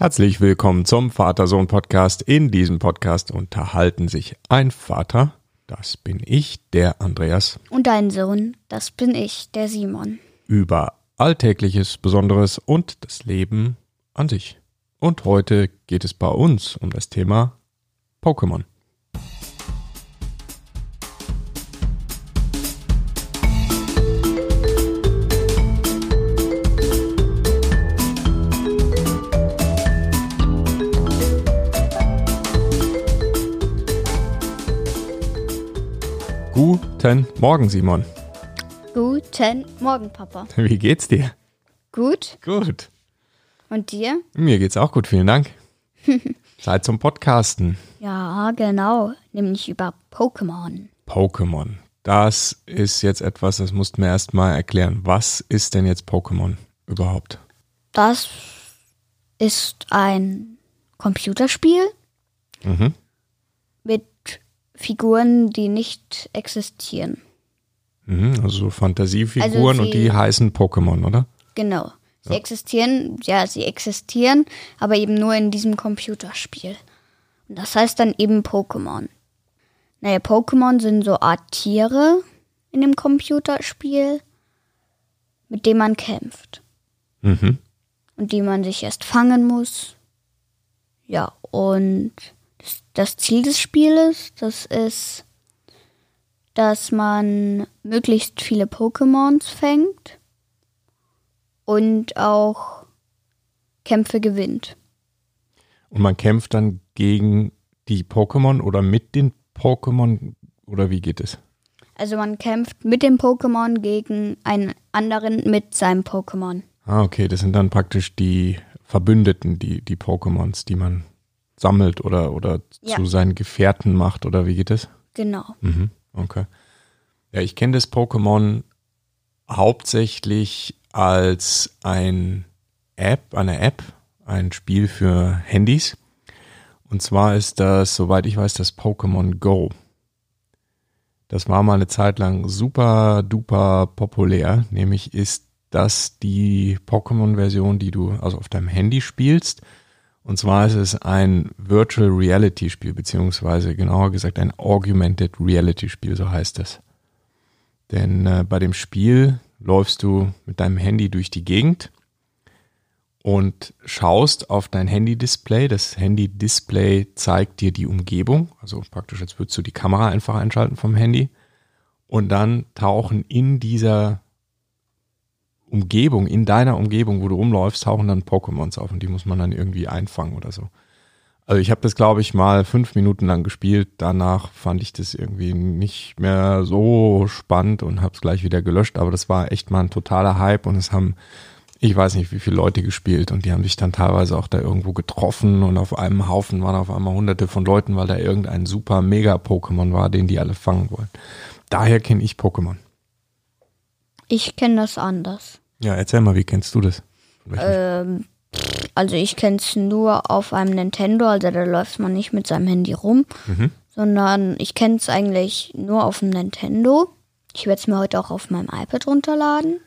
Herzlich willkommen zum Vater-Sohn-Podcast. In diesem Podcast unterhalten sich ein Vater, das bin ich, der Andreas, Und dein Sohn, das bin ich, der Simon. über Alltägliches, Besonderes und das Leben an sich. Und heute geht es bei uns um das Thema Pokémon. Guten Morgen, Simon. Guten Morgen, Papa. Wie geht's dir? Gut? Gut. Und dir? Mir geht's auch gut, vielen Dank. Zeit zum Podcasten. Ja, genau. Nämlich über Pokémon. Pokémon. Das ist jetzt etwas, das musst du mir erst mal erklären. Was ist denn jetzt Pokémon überhaupt? Das ist ein Computerspiel Mhm. mit Figuren, die nicht existieren. Mhm, also so Fantasiefiguren Also und die heißen Pokémon, oder? Genau. Sie existieren, ja, sie existieren, aber eben nur in diesem Computerspiel. Und das heißt dann eben Pokémon. Naja, Pokémon sind so Art Tiere in dem Computerspiel, mit denen man kämpft. Mhm. und die man sich erst fangen muss. Ja, und das- Ziel des Spieles, das ist, dass man möglichst viele Pokémons fängt und auch Kämpfe gewinnt. Und man kämpft dann gegen die Pokémon oder mit den Pokémon oder wie geht es? Also man kämpft mit dem Pokémon gegen einen anderen mit seinem Pokémon. Ah, okay, das sind dann praktisch die Verbündeten, die, die Pokémons, die man sammelt oder, oder Ja. zu seinen Gefährten macht oder wie geht es? Genau. Mhm, okay. Ja, ich kenne das Pokémon hauptsächlich als ein App, eine App, ein Spiel für Handys. Und zwar ist das, soweit ich weiß, das Pokémon Go. Das war mal eine Zeit lang super duper populär. Nämlich ist das die Pokémon-Version, die du also auf deinem Handy spielst. Und zwar ist es ein Virtual Reality Spiel, beziehungsweise genauer gesagt ein Augmented Reality Spiel, so heißt es. Denn äh, bei dem Spiel läufst du mit deinem Handy durch die Gegend und schaust auf dein Handy-Display. Das Handy-Display zeigt dir die Umgebung, also praktisch als würdest du die Kamera einfach einschalten vom Handy. Und dann tauchen in dieser Umgebung, in deiner Umgebung, wo du rumläufst, tauchen dann Pokémons auf und die muss man dann irgendwie einfangen oder so. Also ich habe das, glaube ich, mal fünf Minuten lang gespielt. Danach fand ich das irgendwie nicht mehr so spannend und habe es gleich wieder gelöscht. Aber das war echt mal ein totaler Hype und es haben, ich weiß nicht, wie viele Leute gespielt und die haben sich dann teilweise auch da irgendwo getroffen und auf einem Haufen waren auf einmal hunderte von Leuten, weil da irgendein super mega Pokémon war, den die alle fangen wollen. Daher kenne ich Pokémon. Ich kenne das anders. Ja, erzähl mal, wie kennst du das? Ähm, also ich kenne es nur auf einem Nintendo, also da läuft man nicht mit seinem Handy rum, Mhm. sondern ich kenne es eigentlich nur auf dem Nintendo. Ich werde es mir heute auch auf meinem iPad runterladen.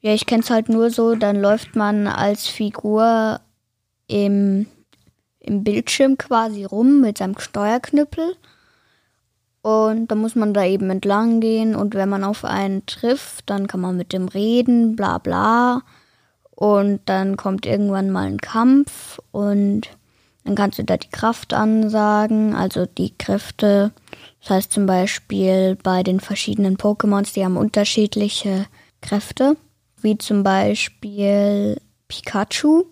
Ja, ich kenne es halt nur so, dann läuft man als Figur im, im Bildschirm quasi rum mit seinem Steuerknüppel. Und dann muss man da eben entlang gehen und wenn man auf einen trifft, dann kann man mit dem reden, bla bla. Und dann kommt irgendwann mal ein Kampf und dann kannst du da die Kraft ansagen, also die Kräfte. Das heißt zum Beispiel bei den verschiedenen Pokémons, die haben unterschiedliche Kräfte, wie zum Beispiel Pikachu.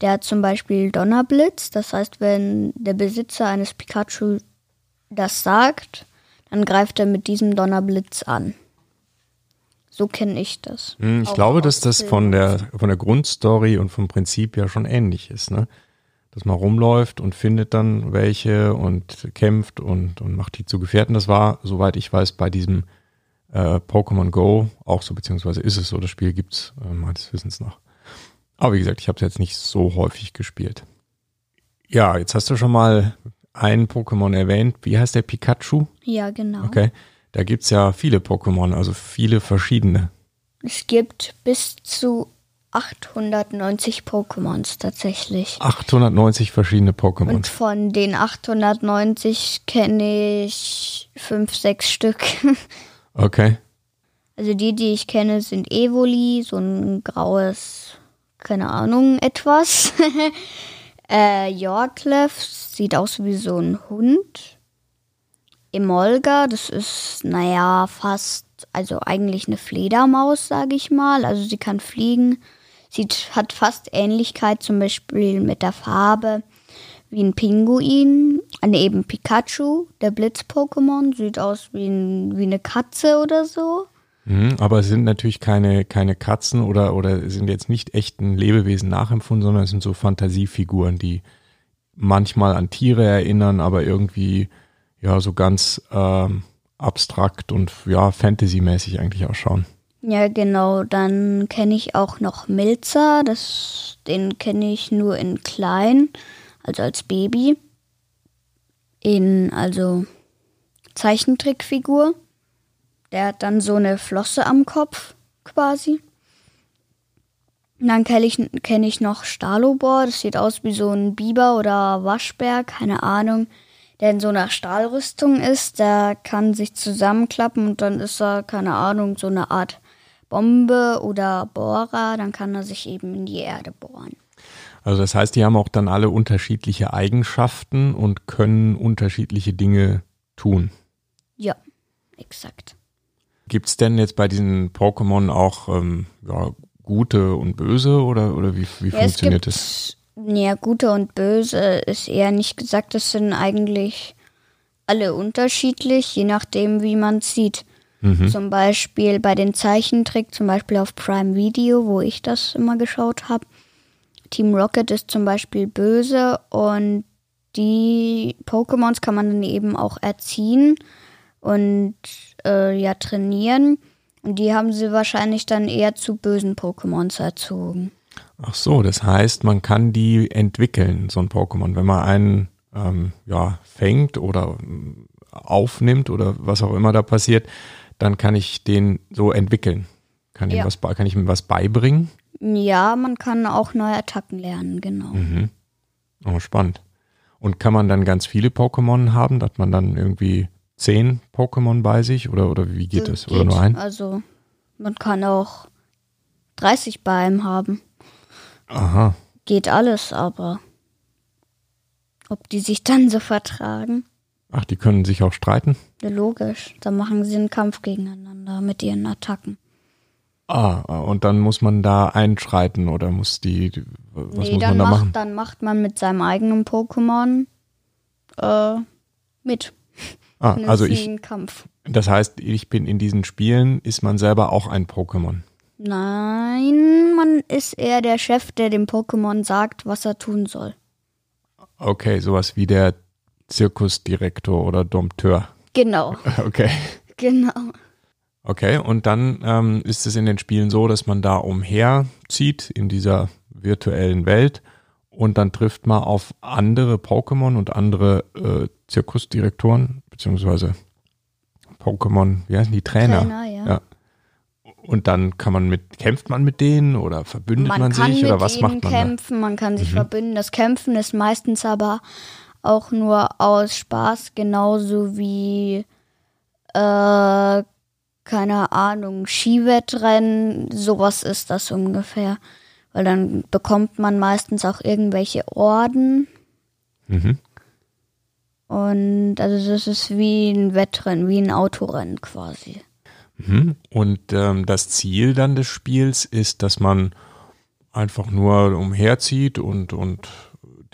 Der hat zum Beispiel Donnerblitz, das heißt, wenn der Besitzer eines Pikachu das sagt, dann greift er mit diesem Donnerblitz an. So kenne ich das. Hm, Ich Auch glaube, dass das von der, von der Grundstory und vom Prinzip ja schon ähnlich ist, ne? Dass man rumläuft und findet dann welche und kämpft und, und macht die zu Gefährten. Das war, soweit ich weiß, bei diesem äh, Pokémon Go auch so, beziehungsweise ist es so, das Spiel gibt's äh, meines Wissens noch. Aber wie gesagt, ich habe es jetzt nicht so häufig gespielt. Ja, jetzt hast du schon mal ein Pokémon erwähnt. Wie heißt der Pikachu? Ja, genau. Okay. Da gibt's ja viele Pokémon, also viele verschiedene. Es gibt bis zu 890 Pokémons tatsächlich. 890 verschiedene Pokémon. Und von den 890 kenne ich fünf, sechs Stück. Okay. Also die, die ich kenne, sind Evoli, so ein graues, keine Ahnung, etwas. äh, Yorklef sieht aus wie so ein Hund. Emolga, das ist, naja, fast, also eigentlich eine Fledermaus, sage ich mal. Also sie kann fliegen. Sie hat fast Ähnlichkeit zum Beispiel mit der Farbe wie ein Pinguin. Neben Pikachu, der Blitz-Pokémon, sieht aus wie, ein, wie eine Katze oder so. Mhm, aber es sind natürlich keine, keine Katzen oder, oder sind jetzt nicht echten Lebewesen nachempfunden, sondern es sind so Fantasiefiguren, die manchmal an Tiere erinnern, aber irgendwie ja so ganz ähm, abstrakt und ja Fantasy-mäßig eigentlich ausschauen. Ja, genau. Dann kenne ich auch noch Milzer. Das, den kenne ich nur in klein, also als Baby. In, also Zeichentrickfigur. Der hat dann so eine Flosse am Kopf quasi. Und dann kenne ich, kenn ich noch Stalobor. Das sieht aus wie so ein Biber oder Waschbär, keine Ahnung. Der in so einer Stahlrüstung ist. Der kann sich zusammenklappen und dann ist er, keine Ahnung, so eine Art Bombe oder Bohrer. Dann kann er sich eben in die Erde bohren. Also das heißt, die haben auch dann alle unterschiedliche Eigenschaften und können unterschiedliche Dinge tun. Ja, exakt. Gibt es denn jetzt bei diesen Pokémon auch ähm, ja, gute und böse oder, oder wie, wie Ja, funktioniert es das? gibt, Ja, gute und böse ist eher nicht gesagt. Das sind eigentlich alle unterschiedlich, je nachdem, wie man sieht. Mhm. Zum Beispiel bei den Zeichentrick, zum Beispiel auf Prime Video, wo ich das immer geschaut habe. Team Rocket ist zum Beispiel böse und die Pokémons kann man dann eben auch erziehen und äh, ja trainieren. Und die haben sie wahrscheinlich dann eher zu bösen Pokémons erzogen. Ach so, das heißt, man kann die entwickeln, so ein Pokémon. Wenn man einen ähm, ja, fängt oder ähm, aufnimmt oder was auch immer da passiert, dann kann ich den so entwickeln. Kann, ihm Ja. was, bei- kann ich ihm was beibringen? Ja, man kann auch neue Attacken lernen, genau. Mhm. Oh, spannend. Und kann man dann ganz viele Pokémon haben, dass man dann irgendwie zehn Pokémon bei sich oder, oder wie geht das? Oder nur ein? Also, man kann auch 30 bei einem haben. Aha. Geht alles, aber ob die sich dann so vertragen? Ach, die können sich auch streiten? Ja, logisch. Da machen sie einen Kampf gegeneinander mit ihren Attacken. Ah, und dann muss man da einschreiten oder muss die, was nee, muss dann man da macht, machen? dann macht man mit seinem eigenen Pokémon äh, mit. Ah, einen also ich, Kampf. das heißt, ich bin in diesen Spielen, ist man selber auch ein Pokémon. Nein, man ist eher der Chef, der dem Pokémon sagt, was er tun soll. Okay, sowas wie der Zirkusdirektor oder Dompteur. Genau, Okay. genau. Okay, und dann ähm, ist es in den Spielen so, dass man da umherzieht in dieser virtuellen Welt und dann trifft man auf andere Pokémon und andere äh, Zirkusdirektoren, beziehungsweise Pokémon, wie heißen die Trainer? Trainer, ja. Ja. Und dann kann man mit, kämpft man mit denen oder verbündet man, man kann sich oder was macht man kämpfen, man kann Mhm. sich verbünden. Das Kämpfen ist meistens aber auch nur aus Spaß, genauso wie, äh, keine Ahnung, Skiwettrennen, sowas ist das ungefähr. Weil dann bekommt man meistens auch irgendwelche Orden da? Mhm. Und also das ist wie ein Wettrennen, wie ein Autorennen quasi. Mhm. Und ähm, das Ziel dann des Spiels ist, dass man einfach nur umherzieht und, und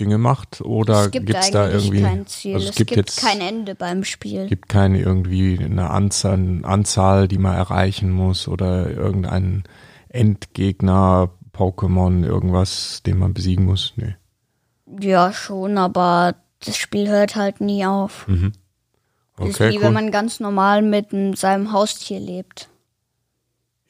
Dinge macht oder es gibt gibt es da irgendwie kein Ziel. Also es es gibt, gibt jetzt kein Ende beim Spiel. gibt keine irgendwie eine Anzahl, Anzahl, die man erreichen muss oder irgendeinen Endgegner, Pokémon, irgendwas, den man besiegen muss. Nee. Ja, schon, aber das Spiel hört halt nie auf. Mhm. Das ist Okay, wie cool. wenn man ganz normal mit seinem Haustier lebt.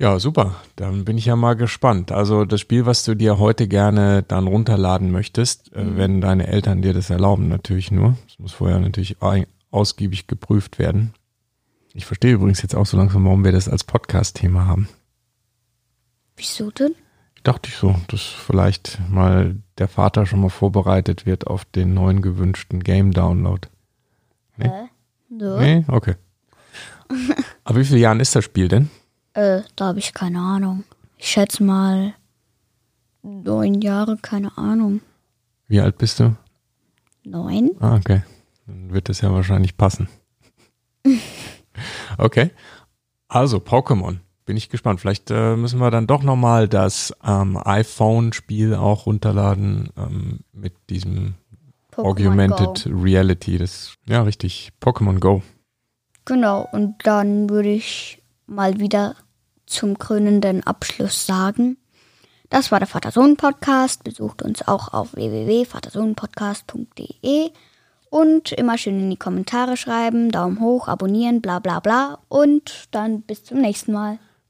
Ja, super. Dann bin ich ja mal gespannt. Also das Spiel, was du dir heute gerne dann runterladen möchtest, Mhm. äh, wenn deine Eltern dir das erlauben, natürlich nur. Das muss vorher natürlich ausgiebig geprüft werden. Ich verstehe übrigens jetzt auch so langsam, warum wir das als Podcast-Thema haben. Wieso denn? Dachte ich so, dass vielleicht mal der Vater schon mal vorbereitet wird auf den neuen gewünschten Game-Download. Nee? Äh, so. Nee? Okay. Aber wie viele Jahren ist das Spiel denn? Äh, da habe ich keine Ahnung. Ich schätze mal neun Jahre, keine Ahnung. Wie alt bist du? Neun? Ah, okay. Dann wird das ja wahrscheinlich passen. Okay. Also, Pokémon. Bin ich gespannt. Vielleicht äh, müssen wir dann doch nochmal das ähm, iPhone-Spiel auch runterladen ähm, mit diesem Pokémon Augmented Go. Reality. Das ja richtig. Pokémon Go. Genau, und dann würde ich mal wieder zum krönenden Abschluss sagen. Das war der Vater-Sohn-Podcast. Besucht uns auch auf www.vatersohnpodcast.de und immer schön in die Kommentare schreiben, Daumen hoch, abonnieren, bla bla bla. Und dann bis zum nächsten Mal.